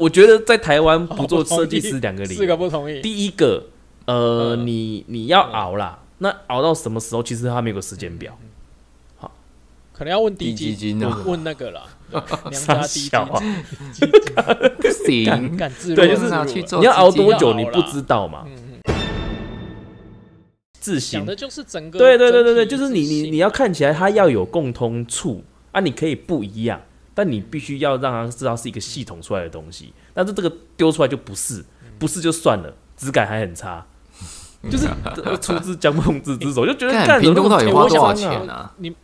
我觉得在台湾不做设计师两个理四由，个不同意。第一个，呃，嗯。你你要熬啦，那熬到什么时候？其实他没有个时间表，可能要问低低基基金啊。问问那个啦，娘傻家低基小啊，不行，敢自对就是你要熬多久你不知道嘛？自行。讲的就是整个对对对对对，就是你你你要看起来它要有共通处啊，你可以不一样，但你必须要让他知道是一个系统出来的东西。但是这个丢出来就不是，不是就算了，质感还很差，就是呃出自江梦之之手，就觉得看干屏东到底花多少钱啊？你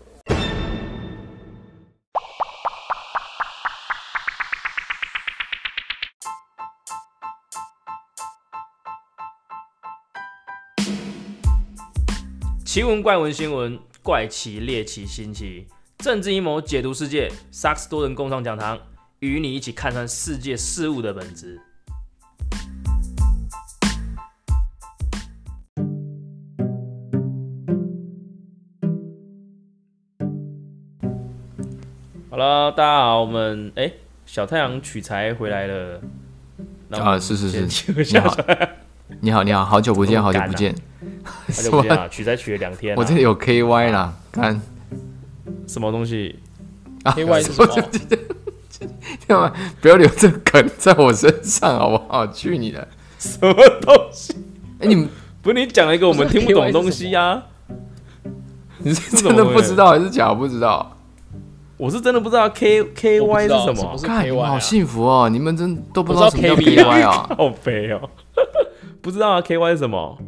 奇闻怪闻新闻，怪奇猎奇新奇，政治阴谋解读世界，萨克斯多人共创讲堂，与你一起看穿世界事物的本质。好了，大家好，我们哎、小太阳取材回来了。啊是是是你好你好，你好，好久不见，好久不见。好久不见啊，取材取了两天、啊。我这里有 KY 啦，看，什么东西？啊 KY 是什么？要不不要留这个梗在我身上好不好？去你的！什么东西？哎，你们不是你讲了一个我们听不懂的东西呀、你是真的不知道还是假不知道？我是真的不知道 K K Y 是什么道什么是。看 KY 你们好啊幸福哦，你们真都不知道道什么叫 KB 啊 KY 啊？好肥哦，不知道啊，K Y 是什么？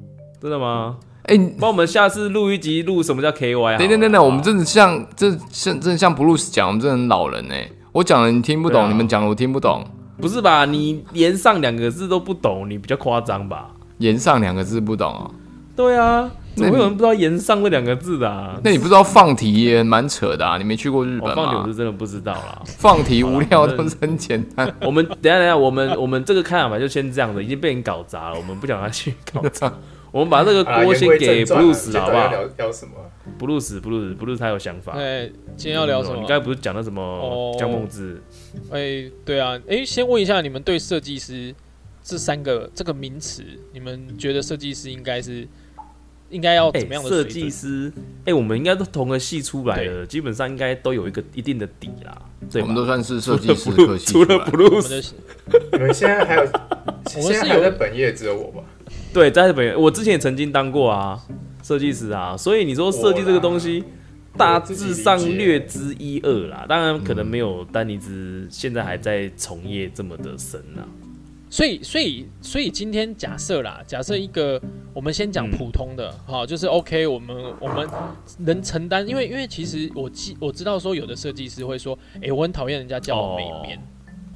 真的吗？哎，你那我们下次录一集录什么叫 K Y 啊？等等等等，我们真的像这像真的像 Bruce 讲，我们真的很老人哎。我讲了你听不懂，啊你们讲了我听不懂。不是吧？你连上两个字都不懂，你比较夸张吧？言上两个字不懂哦，对啊，怎么会有人不知道“延上”这两个字的啊？那你不知道放题也蛮扯的啊？你没去过日本吗放牛是？真的不知道啦。放题无聊都是很简单。我们等一下等一下，我们我们这个看法就先这样的，已经被人搞砸了，我们不想他去搞砸。我们把这个啊锅先给 Bruce 好不好聊聊什么啊？？Bruce Bruce Bruce 他有想法。哎，今天要聊什么你？刚才不是讲了什么哦江梦之？哎，对啊，哎，先问一下你们对设计师这三个这个名词，你们觉得设计师应该是应该要哎怎么样，的设？计师，哎，我们应该都同个系出来的，基本上应该都有一个一定的底啦，对吧我们？都算是设计师 Blue- 科系除了 Bruce，你们现在还有，是现在还有在本业只有我吧？对，在日本，我之前也曾经当过啊，设计师啊，所以你说设计这个东西，大致上略知一二啦。当然，可能没有丹尼兹现在还在从业这么的深啊。所以，所以，所以今天假设啦，假设一个我们先讲嗯普通的，好、就是 OK，我们我们能承担，因为因为其实我记我知道说有的设计师会说，诶，我很讨厌人家叫我美编、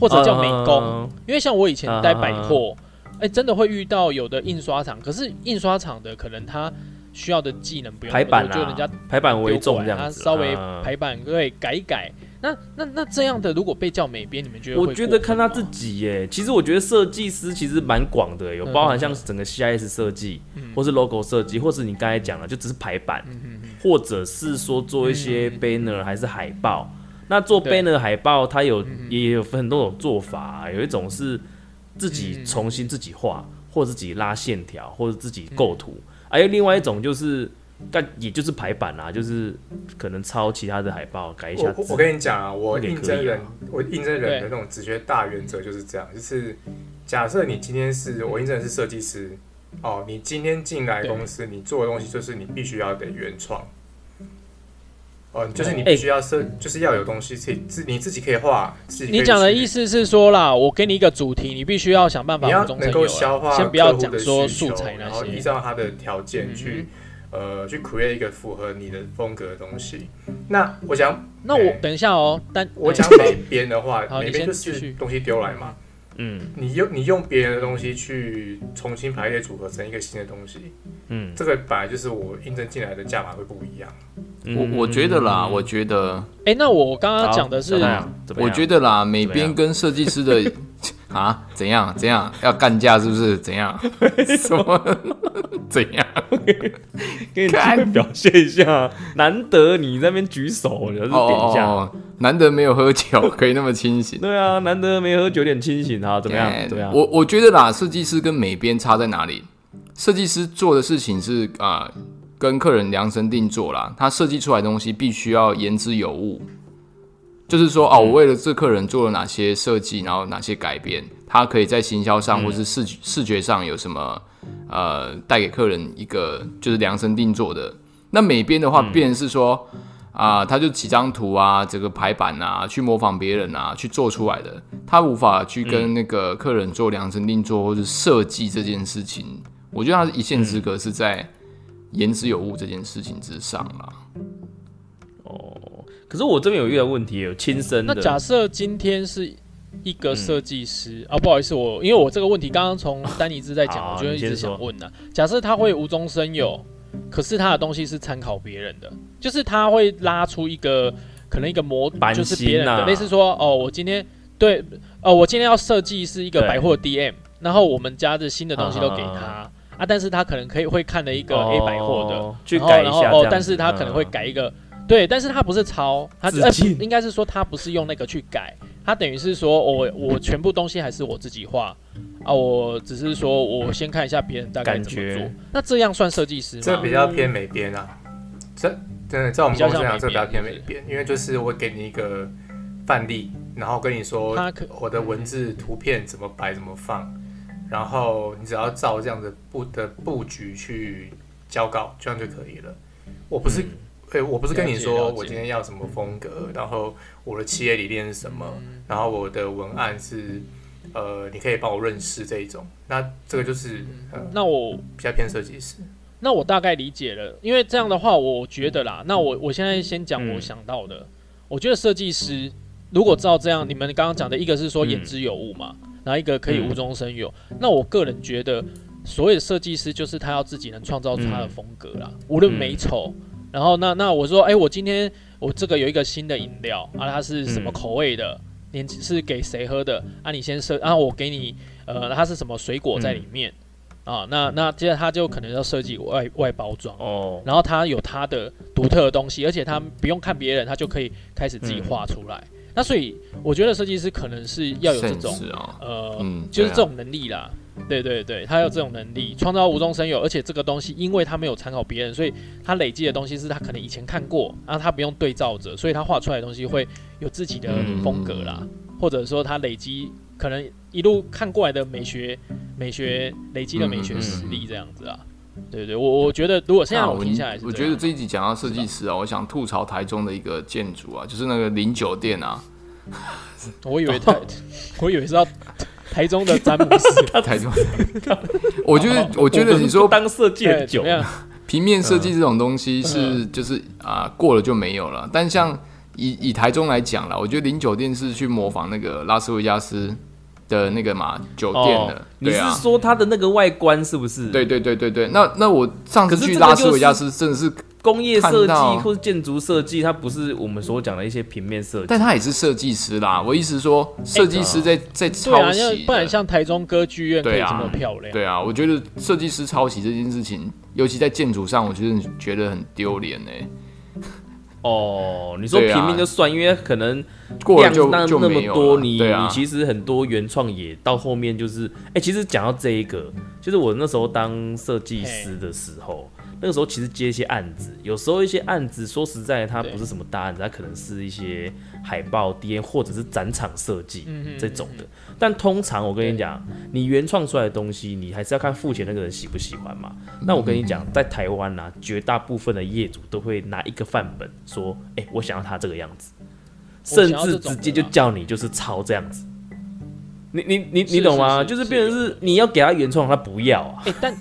或者叫美工，嗯因为像我以前待百啊货，哎、真的会遇到有的印刷厂，可是印刷厂的可能他需要的技能不用排版我觉得人家啊，排版为重这样子，他稍微啊排版对改一改。那那那这样的，如果被叫美编，你们觉得我觉得看他自己耶，其实我觉得设计师其实蛮广的，有嗯。包含像整个 CIS 设计，嗯。或是 logo 设计，或是你刚才讲的就只是排版，或者是说做一些嗯 banner 还是海报。那做 banner 海报，它有嗯也有分很多种做法啊，有一种是自己嗯重新自己画，或者自己拉线条，或者自己嗯构图，还有另外一种就是。但也就是排版啊，就是可能抄其他的海报改一下字我我。跟你讲啊，我应征人，我应征人的那种直觉大原则就是这样，就是假设你今天是我应征的是设计师，哦，你今天进来公司，你做的东西就是你必须要得原创。哦，就是你必须要设，就是要有东西可以自你自己可以画，自己以你讲的意思是说啦，我给你一个主题，你必须要想办法你要能够。消化先不要客户的讲说素材那然后依。照他的条件去、呃去 create 一个符合你的风格的东西。那我想，那我等一下哦，但我讲美编的话，好你美编就是东西丢来嘛，嗯。你用你用别人的东西去重新排列组合成一个新的东西，嗯，这个本来就是我印证进来的价码会不一样。我我觉得啦，嗯。我觉得，哎，那我刚刚讲的是我觉得啦，美编跟设计师的啊？怎样？怎样？要干架是不是？怎样？什么？怎样？给你表现一下，难得你那边举手，就是点一下。哦，难得没有喝酒，可以那么清醒。对啊，难得没喝酒，点清醒啊，怎么样？哎怎么样？我我觉得啦，设计师跟美编差在哪里？设计师做的事情是啊、跟客人量身定做啦，他设计出来的东西必须要言之有物。就是说，哦，我为了这客人做了哪些设计，然后哪些改变，他可以在行销上或是视觉视觉上有什么呃，带给客人一个就是量身定做的。那美编的话，变成是说啊、他就几张图啊，这个排版啊，去模仿别人啊，去做出来的，他无法去跟那个客人做量身定做或者设计这件事情。我觉得他的一线之隔是在言之有物这件事情之上啦。可是我这边有遇到问题，有亲身的。那。假设今天是一个设计师、啊，不好意思，我因为我这个问题刚刚从丹尼兹在讲，好我就一直想问呢、假设他会无中生有，可是他的东西是参考别人的，就是他会拉出一个可能一个模，版就是别人的，类似说哦，我今天对，哦，我今天要设计是一个百货 DM，然后我们家的新的东西都给啊他。啊，但是他可能可以会看了一个 A 百货的，哦去改一然后哦下这样，但是他可能会嗯改一个，对，但是他不是抄，他呃致敬。不应该是说他不是用那个去改，他等于是说我我全部东西还是我自己画啊，我只是说我先看一下别人大概怎么做，那这样算设计师吗？这比较偏美编啊，这真的在我们公司讲这比较偏美编，因为就是我给你一个范例，然后跟你说我的文字、图片怎么摆、怎么放，然后你只要照这样的布的布局去交稿，这样就可以了。我不是，诶、我不是跟你说我今天要什么风格，然后我的企业理念是什么，然后我的文案是，呃，你可以帮我认识这一种。那这个就是，呃，那我比较偏设计师。那我大概理解了，因为这样的话，我觉得啦，那我我现在先讲我嗯想到的，我觉得设计师如果照这样，你们刚刚讲的一个是说嗯。言之有物嘛，然后一个可以嗯。无中生有，那我个人觉得，所谓的设计师就是他要自己能创造出他的嗯。风格啦，无论美丑。然后那那我说，哎、我今天我这个有一个新的饮料啊，它是什么嗯口味的？你是给谁喝的？啊，你先设，然、后我给你，呃，它是什么水果在里面？啊，那那接着他就可能要设计外外包装，哦，然后他有他的独特的东西，而且他不用看别人，他就可以开始自己嗯画出来。那所以我觉得设计师可能是要有这种啊，呃，就是这种能力啦。对对对，他有这种能力，创造无中生有，而且这个东西因为他没有参考别人，所以他累积的东西是他可能以前看过，然后他不用对照着，所以他画出来的东西会有自己的嗯。风格啦，或者说他累积可能一路看过来的美学美学累积的美学实力这样子啊。对对，我我觉得如果现在我停下来是我觉得这一集讲到设计师啊，我想吐槽台中的一个建筑啊，就是那个零酒店啊，我以为他，我以为是要台中的詹姆斯，台中，我觉得我觉得你说当设计很久？平面设计这种东西是就是啊、过了就没有了。但像以以台中来讲啦，我觉得零酒店是去模仿那个拉斯维加斯的那个嘛酒店的，哦你是。说它的那个外观是不是？对对对对对，那那我上次去拉斯维加斯真的是，工业设计或是建筑设计，它不是我们所讲的一些平面设计。但它也是设计师啦。我意思是说，设计师在在抄袭不然，像台中歌剧院可以这么漂亮。对啊，我觉得设计师抄袭这件事情，尤其在建筑上，我觉得觉得很丢脸呢。哦，你说平面就算，因为可能量过就那那么多，了你啊你其实很多原创也到后面就是，哎、其实讲到这一个，就是我那时候当设计师的时候，那个时候其实接一些案子，有时候一些案子说实在，它不是什么大案子，它可能是一些海报、DM 或者是展场设计这种的。但通常我跟你讲，你原创出来的东西，你还是要看付钱那个人喜不喜欢嘛。那我跟你讲，在台湾呐、绝大部分的业主都会拿一个范本说，哎、我想要他这个样子，甚至直接就叫你就是抄这样子。你你你你懂吗？是是就是变成是你要给他原创，他不要啊。哎、但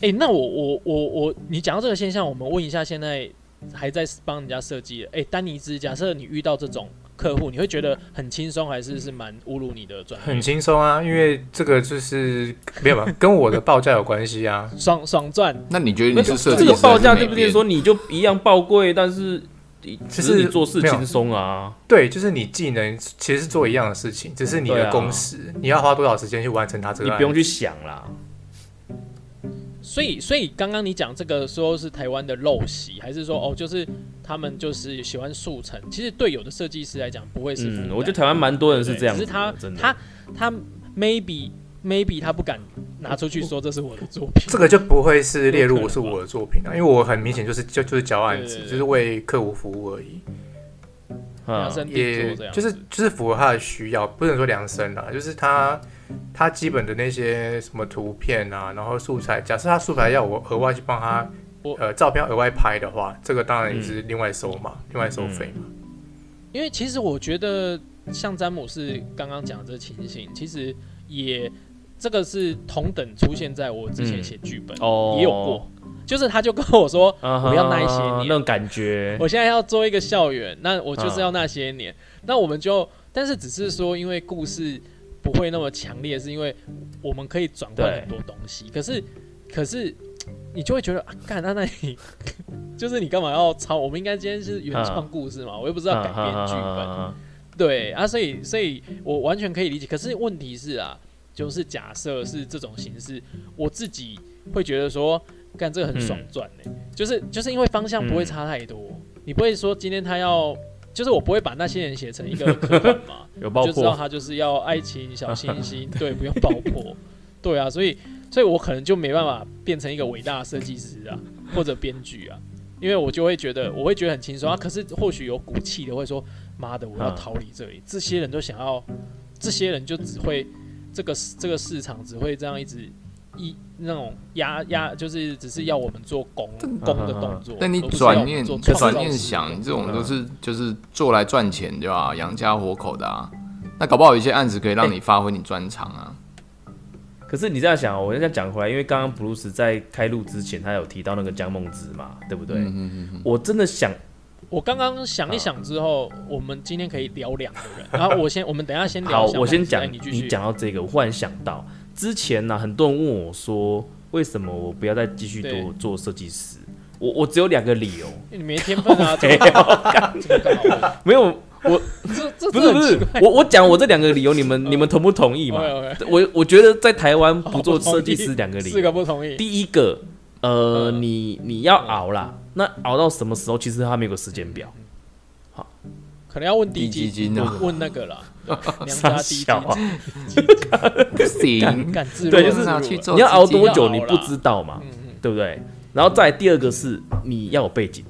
哎、那我我我我，你讲到这个现象，我们问一下，现在还在帮人家设计的，哎、丹尼兹，假设你遇到这种客户，你会觉得很轻松，还是是蛮侮辱你的专业？很轻松啊，因为这个就是没有吧，跟我的报价有关系啊。爽爽赚，那你觉得你是设计这个报价对不对？说你就一样报贵，但是只就是做事轻松啊。对，就是你技能其实是做一样的事情，只是你的工时，你要花多少时间去完成它这个。你不用去想啦。所以，所以刚刚你讲这个说是台湾的陋习，还是说哦，就是他们就是喜欢速成？其实对有的设计师来讲，不会是我觉得台湾蛮多人是这样的，只是他。他他 maybe maybe 他不敢拿出去说这是我的作品。这个就不会是列入我是我的作品啊，因为我很明显就是就就是交案子就是为客户服务而已，嗯，量身定也做这样子，就是就是符合他的需要，不能说量身啦，就是他他基本的那些什么图片啊，然后素材，假设他素材要我额外去帮他我呃照片额外拍的话，这个当然也是另外收嘛，另外收费嘛。因为其实我觉得像詹姆斯刚刚讲的这情形，其实也这个是同等出现在我之前写剧本、哦，也有过，就是他就跟我说，我要那一些年。那种感觉。我现在要做一个校园，那我就是嗯要那些年，那我们就，但是只是说，因为故事不会那么强烈，是因为我们可以转换很多东西。可是，可是你就会觉得，啊干、那那你就是你干嘛要抄？我们应该今天是原创故事嘛，我又不是要改编剧本，本。对啊，所以，所以我完全可以理解。可是问题是啊，就是假设是这种形式，我自己会觉得说，干这个很爽赚呢、就是就是因为方向不会差太多，你不会说今天他要，就是我不会把那些人写成一个 科本嘛，有爆就知道，他就是要爱情小星星，对，不用爆破，对啊，所以所以我可能就没办法变成一个伟大的设计师啊，或者编剧啊，因为我就会觉得我会觉得很轻松啊，可是或许有骨气的会说，妈的，我要嗯。逃离这里，这些人都想要，这些人就只会这个这个市场只会这样一直。一那种压压就是只是要我们做工工的动作，但你转念转念想，这种嗯都是就是做来赚钱对吧？养家活口的啊。那搞不好有一些案子可以让你发挥你专长啊。可是你这样想哦，我这样讲回来，因为刚刚布鲁斯在开录之前，他有提到那个江梦之嘛，对不对？嗯嗯嗯嗯。我真的想，我刚刚想一想之后，我们今天可以聊两个人。然后我先，我们等一下先聊好一下。，我先讲哎，你继你续。讲到这个，我忽然想到，之前呢、很多人问我说，为什么我不要再继续对多做设计师？我我只有两个理由，你没天分啊！没有，没有，这这不是不是，我我讲我这两个理由，你们嗯你们同不同意嘛？我我觉得在台湾不做设计师两个理四由，个不同意。第一个，呃，嗯你你要熬啦，那熬到什么时候？其实他没有个时间表，可能要问低低基基金啊问问那个啦，娘傻家低基小啊，不行，敢自对就是拿去做你要熬多久你不知道嘛，对不对？然后再第二个是你要有背景，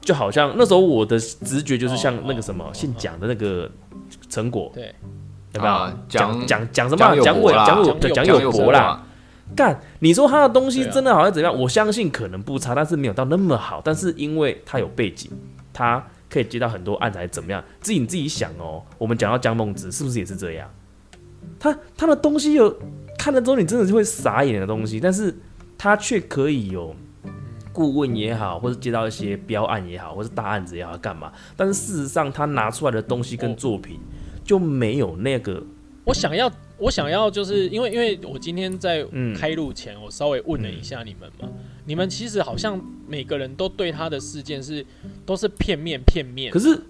就好像那时候我的直觉就是像那个什么姓蒋的那个成果，对，有没有啊？蒋蒋蒋蒋什么蒋啊？蒋伟友柏啦蒋友对蒋蒋友柏啦。，干，你说他的东西真的好像怎么样？我相信可能不差，但是没有到那么好。但是因为他有背景，他可以接到很多案子，还是怎么样？自己你自己想哦。我们讲到江梦子，是不是也是这样？他他的东西有看了之后，你真的是会傻眼的东西，但是他却可以有顾问也好，或者接到一些标案也好，或是大案子也好，干嘛？但是事实上，他拿出来的东西跟作品就没有那个我想要，我想要，就是因为因为我今天在嗯开录前，我稍微问了一下你们嘛，你们其实好像每个人都对他的事件是都是片面片面可。是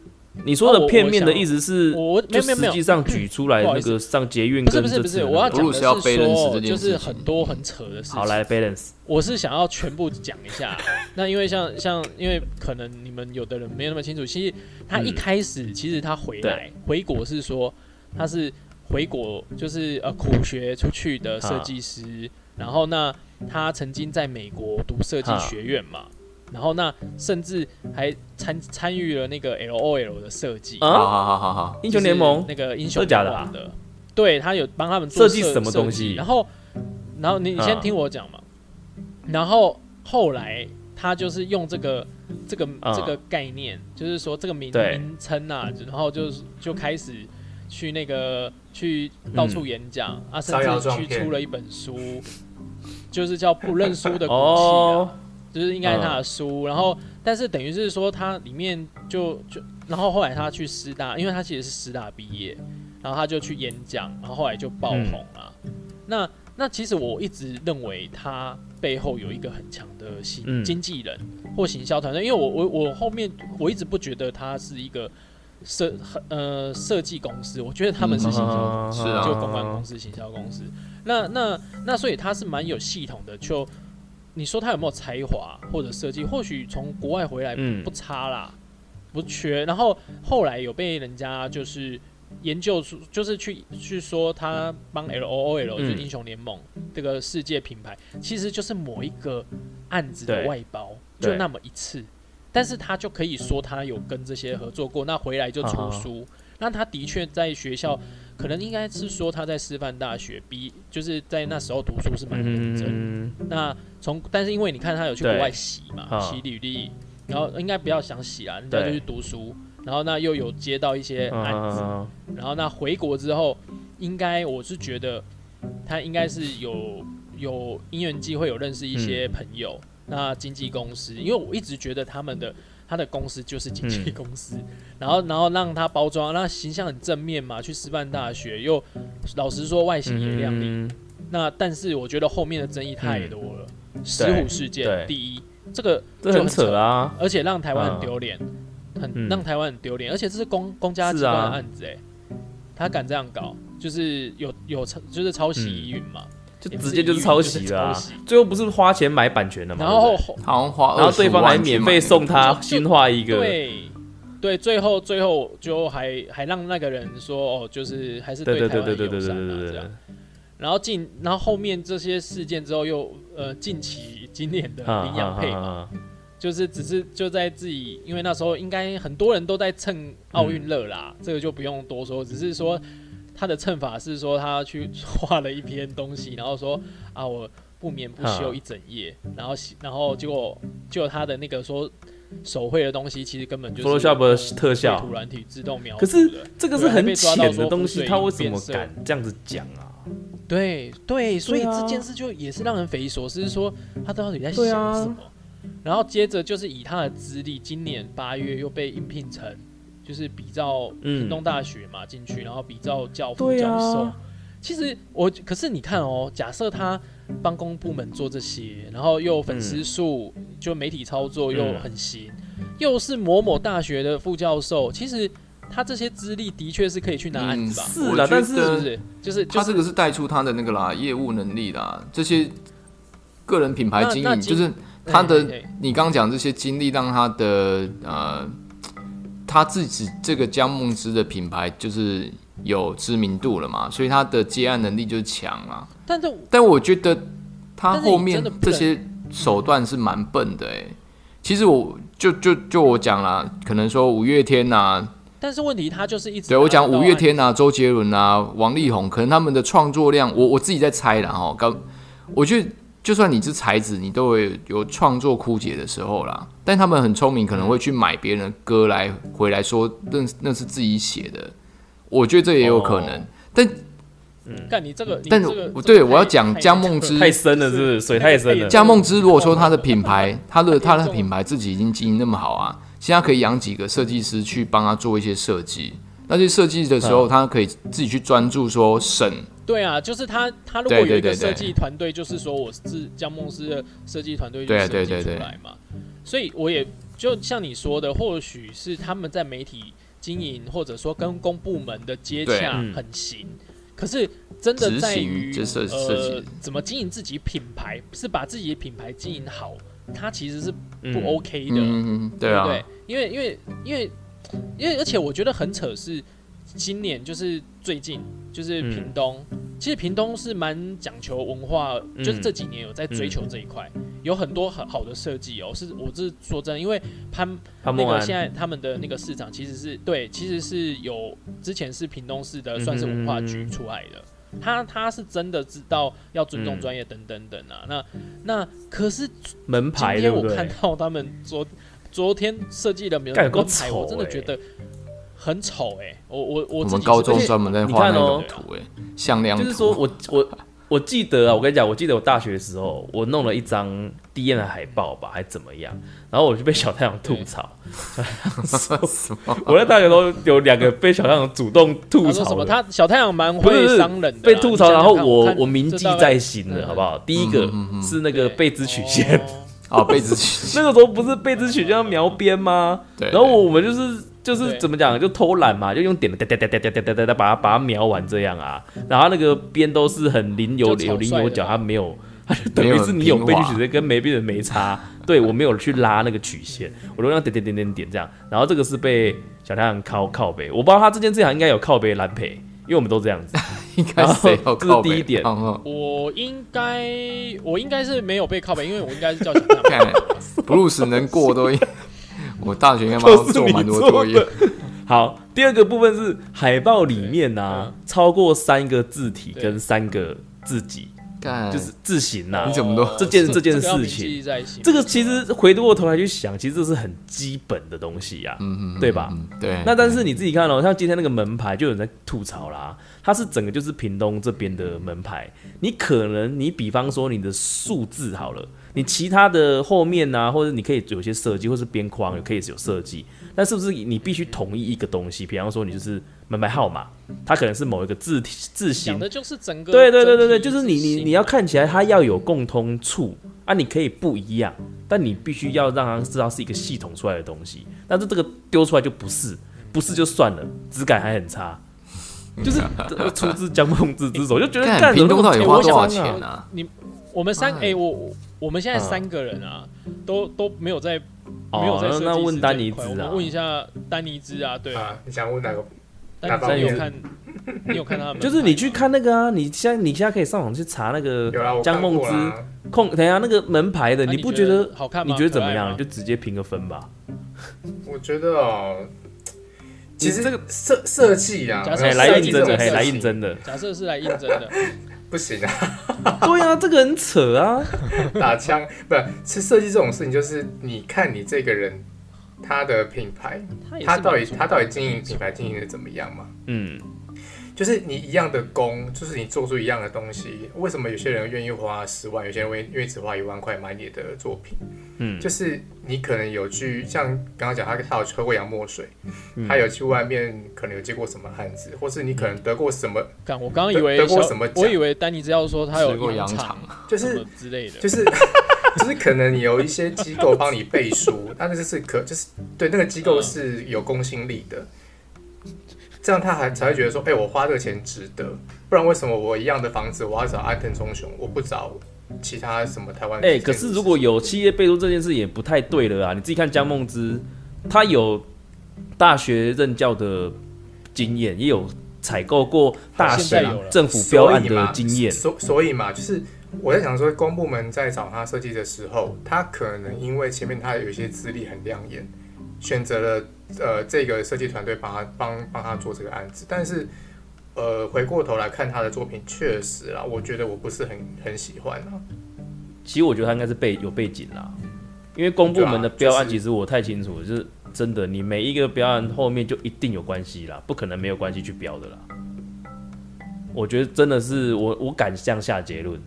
你说的片面的意思是，我我没有没有没有实际上举出来那个上捷运不是不是不是，我要讲的是说，就是很多很扯的事情。好来 balance，我是想要全部讲一下。那因为像像因为可能你们有的人没有那么清楚，其实他一嗯开始其实他回来、回国是说他是回国就是呃苦学出去的设计师，然后那他曾经在美国读设计学院嘛。然后那甚至还参参与了那个 L O L 的设计，啊？好好好好好，英雄联盟？那个英雄联盟的，对他有帮他们设计什么东西？然后，然后你你先啊听我讲嘛，然后后来他就是用这个这个啊。这个概念，就是说这个名名称啊，然后就是就开始去那个去到处演讲、啊，甚至去出了一本书，就是叫《不认输的骨气》就是应该是他的书，然后但是等于是说他里面就就，然后后来他去师大，因为他其实是师大毕业，然后他就去演讲，然后后来就爆红了。那那其实我一直认为他背后有一个很强的经嗯。经纪人，或行销团队，因为我我我后面我一直不觉得他是一个设呃设计公司，我觉得他们是行销公司，就公关公司、行销公司。那那那所以他是蛮有系统的。就你说他有没有才华或者设计，或许从国外回来嗯不差啦，不缺。然后后来有被人家就是研究出，就是去去说他帮 L O O L 嗯就是英雄联盟这个世界品牌，其实就是某一个案子的外包，就那么一次。但是他就可以说他有跟这些合作过，那回来就出书。那他的确在学校，可能应该是说他在师范大学毕，就是在那时候读书是蛮认真。嗯，那从但是因为你看他有去国外洗嘛，啊洗履历，然后应该不要想洗啦，人家就去读书，然后那又有接到一些案子，嗯然后那回国之后，应该我是觉得他应该是有有因缘机会有认识一些朋友，那经纪公司，因为我一直觉得他们的他的公司就是经纪公司，然后然后让他包装，那形象很正面嘛，去师范大学又老实说外形也亮丽，嗯那但是我觉得后面的争议太多了，石虎事件第一，这个这很就很扯啊，而且让台湾很丢脸，很嗯。让台湾很丢脸，而且这是公公家机关的案子哎、他敢这样搞，就是有有抄就是抄袭疑云嘛，就直接就是抄袭了啊。最后不是花钱买版权的吗？然后好像花，然后对方还免费送他新画一个，对对，最后最后就还还让那个人说哦，就是还是对对台湾对对对对对友善啊对对这样。然后近，然后后面这些事件之后又，呃近期今年的啊林养配嘛，啊就是只是就在自己，因为那时候应该很多人都在蹭奥运热啦，这个就不用多说，只是说他的称法是说他去 画了一篇东西，然后说啊我不眠不休一整夜，然后然后结果就他的那个说手绘的东西其实根本就是 Photoshop 的特效。绘图软体自动描可是这个是很浅的东西，他为什么敢这样子讲啊？对对，所以这件事就也是让人匪夷所思，说他到底在想什么？然后接着就是以他的资历，今年八月又被应聘成就是比照嗯屏东大学嘛进去，然后比照教辅教授。啊，其实我可是你看哦，假设他帮公部门做这些，然后又粉丝数、就媒体操作又嗯很行，又是某某大学的副教授，其实他这些资历的确是可以去拿案嗯子吧？是的，但是是不是？就是就是他这个是带出他的那个啦，业务能力啦，这些个人品牌经营，就是他的嘿嘿嘿你刚刚讲这些经历，让他的呃，他自己这个江梦之的品牌就是有知名度了嘛，所以他的接案能力就是强啊。但是但我觉得他后面这些手段是蛮笨的哎、其实我就就就我讲啦，可能说五月天呐、但是问题他就是一直对我讲五月天啊、周杰伦啊、王力宏，可能他们的创作量，我我自己在猜啦哈。刚我觉得，就算你是才子，你都会有创作枯竭的时候啦。但他们很聪明，可能会去买别人的歌来回来说，那那是自己写的。我觉得这也有可能。哦但干你这个，但对我要讲太江梦之太深了，是不是？水太深了。江梦之如果说他的品牌，他的他的品牌自己已经经营那么好啊，现在可以养几个设计师去帮他做一些设计。那些设计的时候，嗯他可以自己去专注说审对啊，就是他他如果有一个设计团队，就是说我是江梦思的设计团队去对啊设计出来嘛，所以我也就像你说的，或许是他们在媒体经营或者说跟公部门的接洽嗯很行，可是真的在于呃怎么经营自己品牌，是把自己的品牌经营好，它其实是不嗯。OK 的。嗯，对啊？因为因为因为因为而且我觉得很扯是，今年就是最近就是嗯屏东，其实屏东是蛮讲求文化，嗯就是这几年有在追求这一块，有很多很好的设计哦。是我是说真的，因为潘那个现在他们的那个市场其实是对，其实是有之前是屏东市的算是文化局嗯出来的。他他是真的知道要尊重嗯专业等等等啊，那那可是门牌今天我看？到他们昨昨天设计的门门牌，丑我真的欸觉得很丑哎、我我我我们高中专门在画那种图，哎，向量图，就是说我我我记得啊，我跟你讲，我记得我大学的时候，我弄了一张 D N 的海报吧，还怎么样，然后我就被小太阳吐槽。什么？我在大学都有两个被小太阳主动吐槽他小太阳蛮不会伤人的啦，被吐槽，然后我我铭记在心的，嗯好不好？第一个是那个贝兹曲线，哦哦，被子曲，那个时候不是贝兹曲线要描边吗？对，然后我们就是就是怎么讲，就偷懒嘛，就用点的哒哒哒哒哒哒哒哒哒把它把它描完这样啊。然后那个边都是很零有有零有角，它没有，它就等于是你有被曲线跟没被的没差。对我没有去拉那个曲线，我都让点点点点点这样。然后这个是被小太阳靠靠背，我不知道他这件事情应该有靠背蓝培，因为我们都这样子。应该这是第一点我应该我应该是没有被靠背，因为我应该是叫小太阳。看布鲁斯能过都应，我大学应该帮他都做蛮多作业。。好，第二个部分是海报里面呢、啊，超过三个字体跟三个字己，就是字形呐、你怎么都这件这件事情这个其实回过头来去想，其实这是很基本的东西呀、嗯嗯，对吧对。那但是你自己看哦，像今天那个门牌，就有人在吐槽啦，它是整个就是屏东这边的门牌，你可能你比方说你的数字好了，你其他的后面啊，或者你可以有些设计，或是边框也可以有设计，但是不是你必须统一一个东西？比方说你就是门牌号码，它可能是某一个字体字形讲的就是整个对对对对对，就是你你你要看起来它要有共通处啊，你可以不一样，但你必须要让它知道是一个系统出来的东西。但是这个丢出来就不是，不是就算了，质感还很差，就是呃出自江梦之之手，就觉得干干屏东到底花多少钱啊？我们三哎哎、我我我们现在嗯三个人啊，都都没有在哦没有在设计那那问师丹尼兹啊我们问一下丹尼兹啊，对啊，啊，你想问哪个？丹尼兹你有看 你有看他们？就是你去看那个啊，你现在你现在可以上网去查那个江梦之。控，等一下那个门牌的，那你不觉得？好看吗？你觉得怎么样？就直接评个分吧。我觉得哦，其实这个设设计啊，假设哎，来应征的，来情应征的。假设是来应征的，不行啊，对啊，这个很扯啊。打枪不是是设计这种事情，就是你看你这个人他的品牌，他他到底他到底经营品牌经营的怎么样嘛？嗯，就是你一样的工，就是你做出一样的东西，为什么有些人愿意花十万，有些人会愿意只花一万块买你的作品？嗯。就是你可能有去像刚刚讲，他他有喝过洋墨水，嗯。他有去外面可能有接过什么案子，或是你可能得过什么，干我刚刚以为得过什么奖。我以为丹尼只要说他有吃过羊羊肠，就是之类的，就是 就是可能你有一些机构帮你背书，但是是可就是对那个机构是有公信力的，这样他还才会觉得说，哎、我花这个钱值得，不然为什么我一样的房子我要找安藤忠雄，我不找其他什么台湾？哎、可是如果有企业背书这件事也不太对了啊！你自己看江梦之，他有大学任教的经验，也有采购过大型政府标案的经验。所所以嘛，就是我在想说，公部门在找他设计的时候，他可能因为前面他有一些资历很亮眼，选择了呃这个设计团队帮他帮帮他做这个案子，但是呃回过头来看他的作品，确实啦，我觉得我不是很很喜欢啊。其实我觉得他应该是背有背景啦，因为公部门的标案，其实我太清楚了，就是真的，你每一个标案后面就一定有关系啦，不可能没有关系去标的啦。我觉得真的是我我敢这样下结论，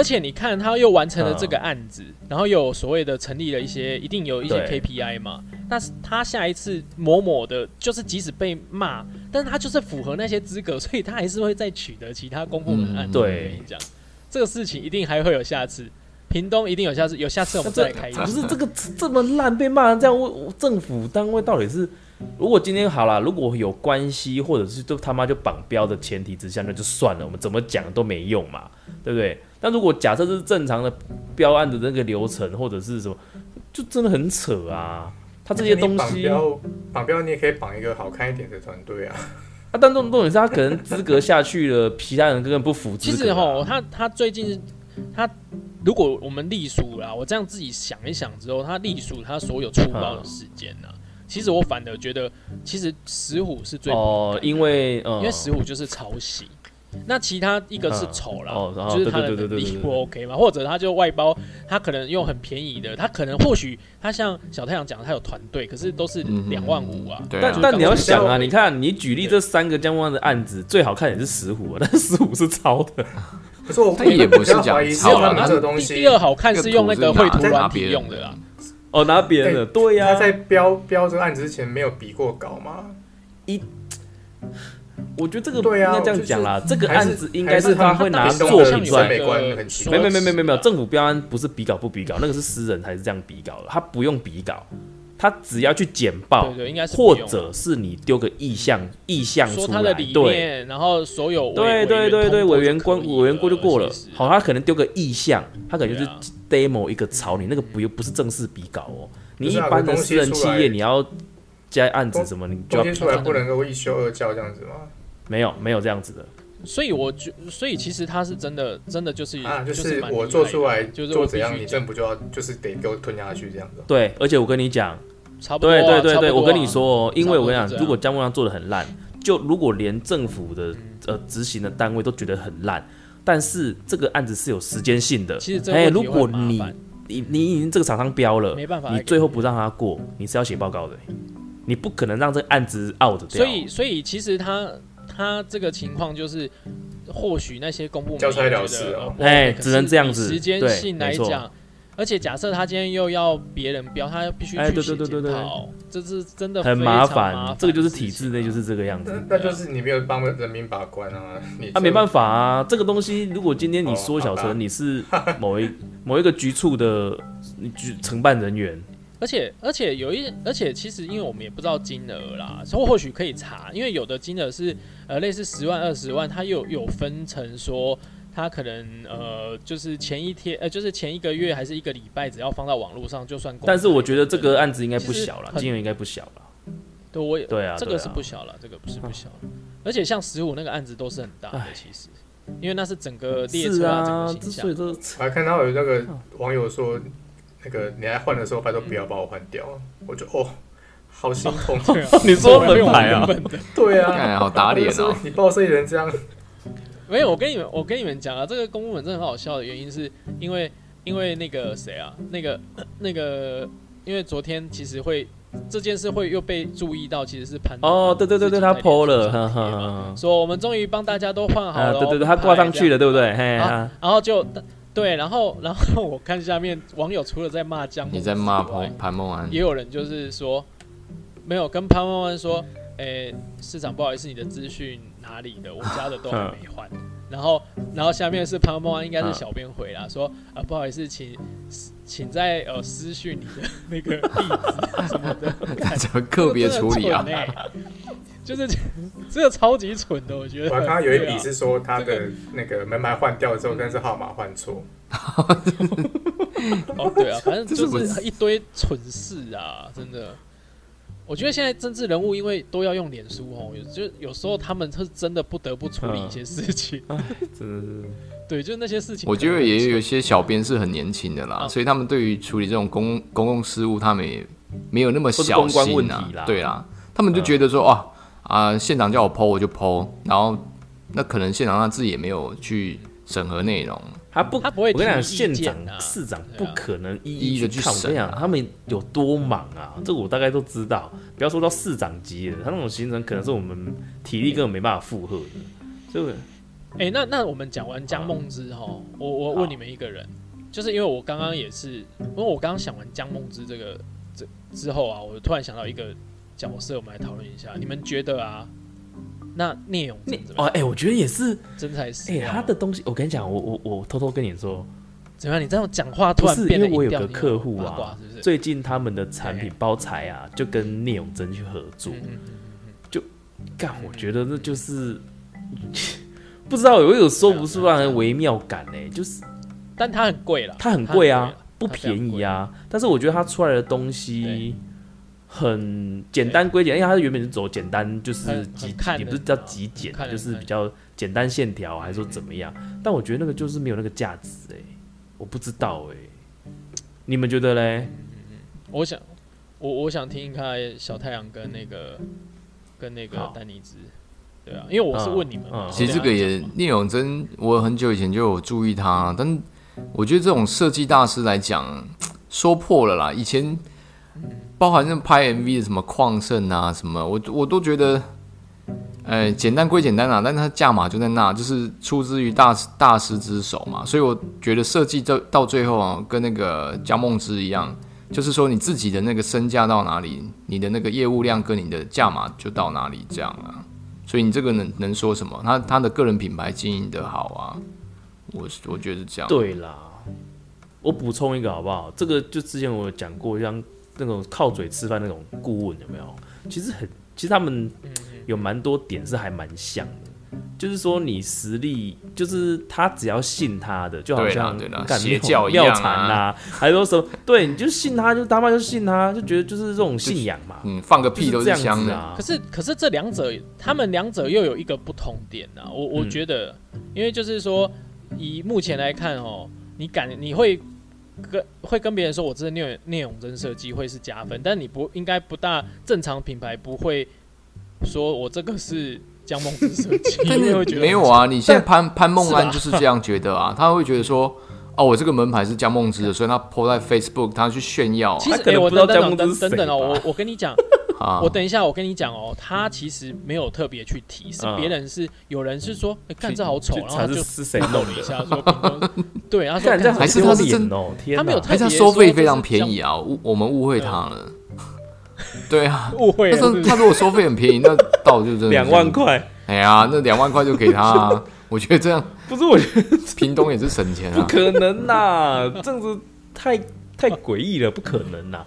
而且你看他又完成了嗯这个案子，然后又有所谓的成立了一些，一定有一些 KPI 嘛。但是他下一次某某的，就是即使被骂，但是他就是符合那些资格，所以他还是会再取得其他公部门案子。嗯我跟你讲，这个事情一定还会有下次，屏东一定有下次，有下次我们再来开一不。是这个这么烂被骂成这样，政府单位到底是？如果今天好了，如果有关系，或者是就他妈就绑标的前提之下，那就算了，我们怎么讲都没用嘛，对不对？但如果假设是正常的标案的那个流程，或者是什么，就真的很扯啊。他这些东西绑西标绑标，你也可以绑一个好看一点的团队啊。啊，但重重点是他可能资格下去了，其他人根本不服其实哈，啊。他他最近他如果我们隶属啦，我这样自己想一想之后，他隶属他所有出包的时间呢，其实我反而觉得，其实石虎是最哦，因为嗯，因为石虎就是抄袭。那其他一个是丑啦，哦然后就是他的对对对对对对能力不 OK 嘛，或者他就外包，他可能用很便宜的，他可能或许他像小太阳讲，他有团队，可是都是嗯两万五啊。对啊就是但但你要想啊，你看你举例这三个江湾的案子，最好看也是石虎啊，但是石虎是抄的。可是我他也不是讲抄啦他们这个东西，第二好看是用那个绘图拿软体用的啦。哦，拿别人的，对呀、他在标标这个案子之前没有比过稿吗？我觉得这个对该这样讲啦，这个案子应该是他会拿作品出来没。没没没没没有，政府标案不是比稿不比稿，那个是私人才是这样比稿的，他不用比稿，他只要去简报对，对，应该是或者是你丢个意向意向出来，对，然后所有对对对对，委员过关委员过就过了。好，他可能丢个意向，他可能就是 demo 一个草拟，那个不又不是正式比稿哦。你一般的私人企业，你要加案子什么，你就要出来不能够一休二教这样子吗？没有没有这样子的。所以我觉，所以其实他是真的，真的就是啊，就就是我做出来就是做怎样，你政府就要就是得给我吞下去这样子。对，而且我跟你讲，差不多啊、对对对对，我跟你说哦，因为我跟你讲，如果江木亮做的很烂，就如果连政府的呃执行的单位都觉得很烂，但是这个案子是有时间性的。其实哎，如果你你你已经这个厂商标了，没办法你最后不让他过，你是要写报告的，你不可能让这个案子 out 掉。所以所以其实他他这个情况就是，或许那些公部门交差了也觉得事哦哎只能这样子。时间性来讲，而且假设他今天又要别人标，他必须哎对去写对对对。对检讨，这是真的很麻烦，这个就是体制内就是这个样子。那就是你没有帮人民把关啊，你啊，没办法，啊，这个东西如果今天你哦缩小成你是某一某一个局处的你局承办人员，而且而且有一，而且其实因为我们也不知道金额啦，所以或许可以查，因为有的金额是呃类似十万二十万，它又有分成说。他可能呃，就是前一天呃，就是前一个月还是一个礼拜，只要放到网络上就算。但是我觉得这个案子应该不小了，金额应该不小了。对我也对啊，这个是不小了，这个不是不小了。而且像十五那个案子都是很大的，其实，因为那是整个列车啊整啊个，形象。所以这我还看到有那个网友说，那个你来换的时候，拜托不要把我换掉，我就哦，好心痛。你说门牌啊。对啊，看好打脸哦我就说你报税人这样，没有，我跟你们，我跟你们讲啊，这个公部门真的很好笑的原因是因为，因为那个谁啊，那个 那个，因为昨天其实会这件事会又被注意到，其实是潘哦，对对对对，他 PO 了，哈哈。说我们终于帮大家都换好啊，了哦，对对对，他挂上去了，对不对？嘿，啊啊然后就对，然后然后我看下面网友除了在骂江，你在骂潘潘梦安也，有人就是说没有跟潘梦安说，诶、市长不好意思，你的资讯哪里的？我家的都还没换。然后，然后下面是潘梦安，应该是小编回啦，说啊不好意思，请请在呃私讯你的 那个地址什么的，怎么个别处理啊就是这个超级蠢的，我觉得。我还看到有一笔是说他的那个门牌换掉之后，但是号码换错，哦，对啊，反正就是一堆蠢事啊，真的。我觉得现在政治人物因为都要用脸书哦，有就有时候他们是真的不得不处理一些事情。真的是对，就是那些事情。我觉得也有一些小编是很年轻的啦，啊所以他们对于处理这种公公共事务，他们也没有那么小心啊啦。对啦，他们就觉得说，啊啊，县长叫我剖我就剖，然后那可能县长他自己也没有去审核内容，他不，他不会我跟你讲，提意县长、市长不可能一一一地去去看。我跟你讲，他们有多忙啊，这个我大概都知道。不要说到市长级的，他那种行程可能是我们体力根本没办法负荷的。这个哎、那那我们讲完江梦之哈，我我问你们一个人，就是因为我刚刚也是，因为我刚刚想完江梦之这个这之后啊，我突然想到一个角色，我们来讨论一下，你们觉得啊，那聂永你真哦哎、我觉得也是，真材实哎、料他的东西，我跟你讲，我我我偷偷跟你说，怎么样？你这样讲话突然变得因为我有个客户啊是是？最近他们的产品哎包材啊，就跟聂永真去合作。嗯嗯嗯干，我觉得那就是 不知道有有说不出让人微妙感呢、就是但它很贵了，它很贵啊，不便宜啊。但是我觉得它出来的东西很简单归简，因为它原本是走简单，就是极看也不是叫极简就是比较简单线条，还是说怎么样？但我觉得那个就是没有那个价值哎、我不知道哎、你们觉得嘞？我想，我我想听一看小太阳跟那个跟那个丹尼兹，对啊，因为我是问你们嘛，嗯嗯其实这个也聂永真，我很久以前就有注意他，但我觉得这种设计大师来讲，说破了啦。以前包含那拍 MV 的什么矿盛啊什么，我我都觉得，呃，简单归简单啊，但它价码就在那，就是出自于大大师之手嘛。所以我觉得设计到到最后啊，跟那个江梦之一样。就是说你自己的那个身价到哪里，你的那个业务量跟你的价码就到哪里这样啊。所以你这个能能说什么？他他的个人品牌经营的好啊，我是我觉得是这样。对啦，我补充一个好不好？这个就之前我讲过，像那种靠嘴吃饭那种顾问有没有？其实很，其实他们有蛮多点是还蛮像的。就是说，你实力就是他只要信他的，就好像对啦干邪教一样啊妙禅呐，还说什么？对，你就信他，就他妈就信他，就觉得就是这种信仰嘛。嗯，放个屁都是这样香的。子啊可。是可是这两者，他们两者又有一个不同点啊。我我嗯觉得，因为就是说，以目前来看哦，你感你会跟会跟别人说我这是聂聂永真设计会是加分，但你不应该不大正常品牌不会说我这个是江梦之设计，但因为会觉得没有啊，你现在潘潘梦安就是这样觉得啊，他会觉得说，哦，我这个门牌是江梦之的，所以他 po 在 Facebook，他去炫耀其实他可能不知道等等等江梦之是等等哦，我我跟你讲，啊。我等一下，我跟你讲哦，他其实没有特别去提，是嗯别人是有人是说，哎，看这好丑，就然后他就是是谁弄了一？下，说 对，他说还是他是真脸哦，天哪！他没有他特别收费非常便宜啊，误我们误会他了。对啊，误会了，但是是不是他如果收费很便宜，那到就真的是两万。块，哎呀，那两万块就给他啊，我觉得这样不是我觉得屏东也是省钱啊。不可能呐，这样子太太诡异了，不可能呐。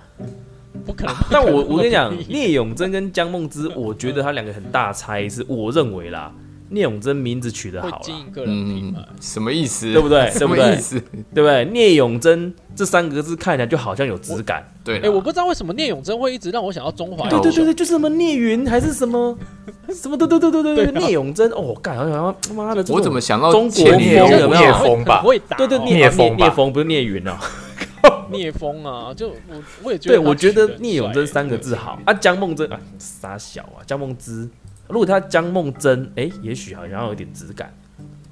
不可能。但我 我跟你讲聂永真跟江梦之，我觉得他两个很大差异是，我认为啦，聂永真名字取得好啦，经营个人品嗯，，什么意思？对不对？什么意思？对不对？聂永真这三个字看起来就好像有质感。对啦，哎，我不知道为什么聂永真会一直让我想到中华对对对对对，就是什么聂云还是什么？什么，对对对对对对，聂永真哦，干好像他妈的，我怎么想到中国聂聂风吧？会打哦，对对聂聂风聂风不是聂云哦，聂风啊，就我我也觉得对我觉得聂永贞三个字好。啊，江梦真啊傻小啊，江梦之，如果他江梦真，哎，也许好像有点质感。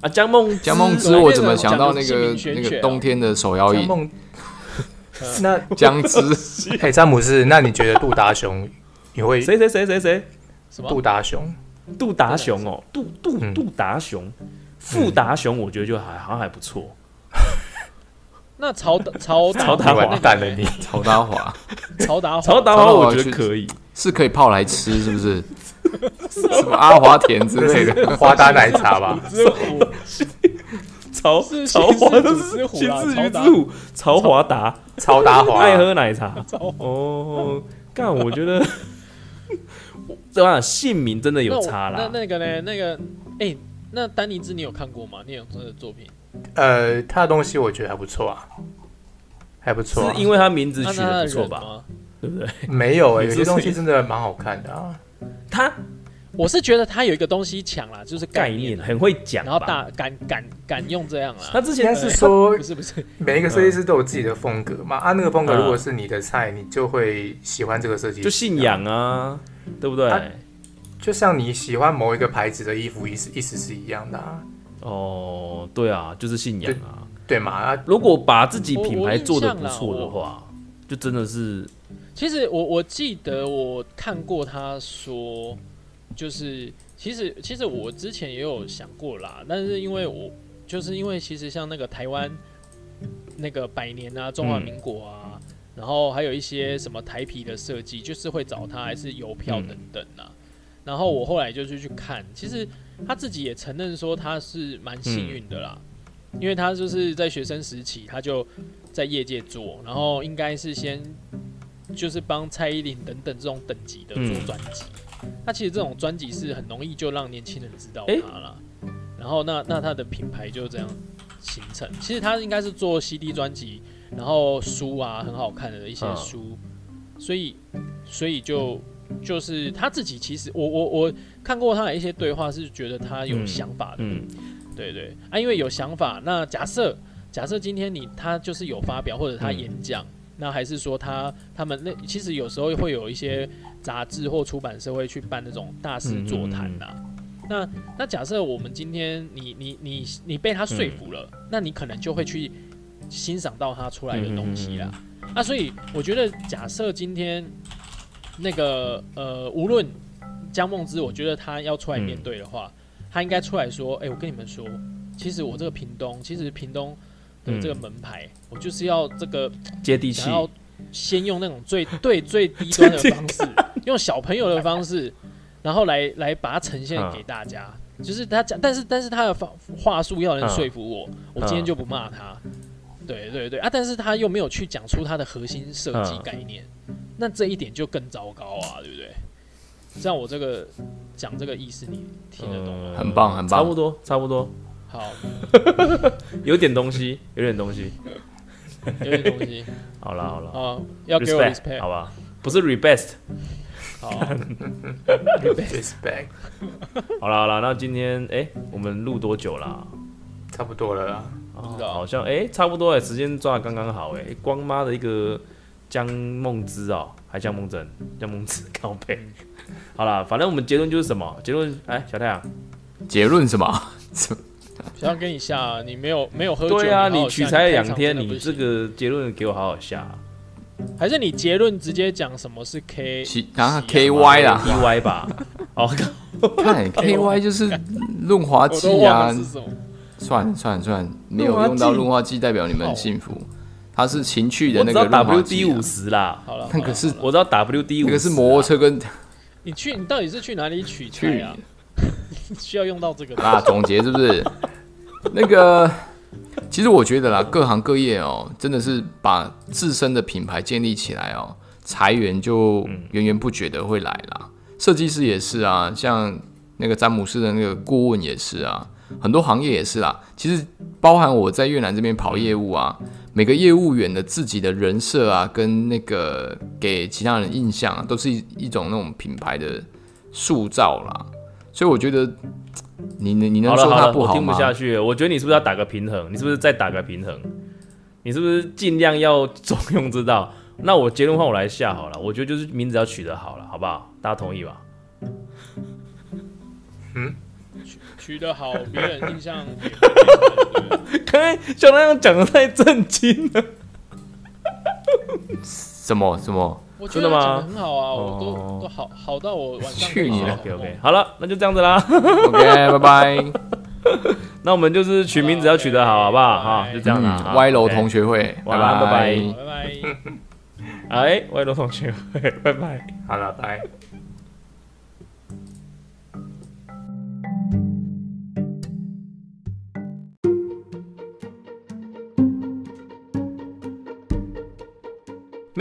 啊，江梦之江梦之，我怎么想到那个那个冬天的手摇椅。那姜之，嘿，詹姆斯，那你觉得杜达雄，你会谁谁谁谁谁？什么？杜达雄？杜达雄哦，杜杜嗯。杜达雄，傅达雄，我觉得就还好像还不错。那曹曹 曹达华蛋了你，曹达华 曹达华曹达华我觉得可以，是可以泡来吃，是不是？什么阿华田之类的？是花达奶茶吧？之虎曹是曹华新都四之虎曹达鱼之虎，曹华达曹达华，爱喝奶茶。哦，干，我觉得对吧？姓名真的有差啦。那那个呢？那个哎，那丹尼兹你有看过吗？聂永真的作品？呃，他的东西我觉得还不错啊，还不错啊。是因为他名字取的得不错吧？对不对？没有哎，有些东西真的蛮好看的啊。他我是觉得他有一个东西强啦，就是概念很会讲然后。大敢敢敢用这样啦。他之前是说 不是不是，每一个设计师都有自己的风格嘛，啊，那个风格嗯如果是你的菜，你就会喜欢这个设计师，就信仰啊，对不对？啊就像你喜欢某一个牌子的衣服，意思意思是一样的啊，哦，对啊，就是信仰啊。对嘛？啊，如果把自己品牌做的不错的话，就真的是其实我我记得我看过他说，就是其实其实我之前也有想过啦，但是因为我就是因为其实像那个台湾那个百年啊、中华民国啊，然后还有一些什么台皮的设计，就是会找他还是邮票等等啊。然后我后来就是去看，其实他自己也承认说他是蛮幸运的啦，因为他就是在学生时期他就在业界做，然后应该是先就是帮蔡依林等等这种等级的做嗯专辑。那其实这种专辑是很容易就让年轻人知道诶他了，然后那那他的品牌就这样形成。其实他应该是做 CD 专辑，然后书啊很好看的一些嗯书，所以所以就就是他自己其实我我我看过他的一些对话，是觉得他有嗯想法的，嗯。对对。啊，因为有想法，那假设假设今天你他就是有发表或者他嗯演讲，那还是说他他们那其实有时候会有一些杂志或出版社会去办那种大师座谈呐、那那假设我们今天你你你你被他说服了，那你可能就会去欣赏到他出来的东西啦。那所以我觉得，假设今天那个呃，无论江梦之，我觉得他要出来面对的话，他应该出来说：“哎、我跟你们说，其实我这个屏东，其实屏东的这个门牌，我就是要这个接地气。想，要先用那种最 对最低端的方式，用小朋友的方式，然后来来把它呈现给大家。就是他讲，但是但是他的话话术要能说服我，我今天就不骂他。对对对。啊！但是他又没有去讲出他的核心设计概念，那这一点就更糟糕啊，对不对？像我这个讲这个意思，你听得懂吗？很棒，很棒，差不多，差不多。好，有点东西，有点东西，有点东西。好了好了，啊，要给我 respect，好吧？不是 rebest。好，respect。好了好了，那今天哎，我们录多久啦？差不多了啦。好像哎，差不多哎，时间抓的刚刚好哎。光妈的一个江梦之哦，还江梦真，江梦之高配。好了，反正我们结论就是什么？结论哎，小太阳，结论什么？小阳跟你下，你没有没有喝酒？对啊，你取材两天，你这个结论给我好好下。还是你结论直接讲什么是 K？然后 K Y 啦，K Y 吧。哦，看 K Y 就是润滑剂啊。算了算了算了，没有用到润滑剂代表你们很幸福。它是情趣的那个润滑剂。W D 五十啦，好了，那个是我知道 W D 五十，那个是摩托车跟。你去，你到底是去哪里取去啊？需要用到这个啊？总结是不是？那个，其实我觉得啦，各行各业哦，真的是把自身的品牌建立起来哦，裁员就源源不绝的会来啦。设计师也是啊，像那个詹姆斯的那个顾问也是啊。很多行业也是啦，其实包含我在越南这边跑业务啊，每个业务员的自己的人设啊，跟那个给其他人印象啊，都是一一种那种品牌的塑造啦。所以我觉得，你你你能说他不好吗？听不下去，我觉得你是不是要打个平衡？你是不是再打个平衡？你是不是尽量要中庸之道？那我结论换我来下好了，我觉得就是名字要取得好了，好不好？大家同意吧？嗯。取得好，别人印象。刚才小太阳讲的太震惊了。什么什么？真的吗？很好啊，我都都好好到我晚上。去你的！OK OK，好了，那就这样子啦。OK，拜拜。那我们就是取名字要取得好，好不好？哈，就这样啦。歪楼同学会，拜拜拜拜拜拜。哎，歪楼同学会，拜拜。好了，拜。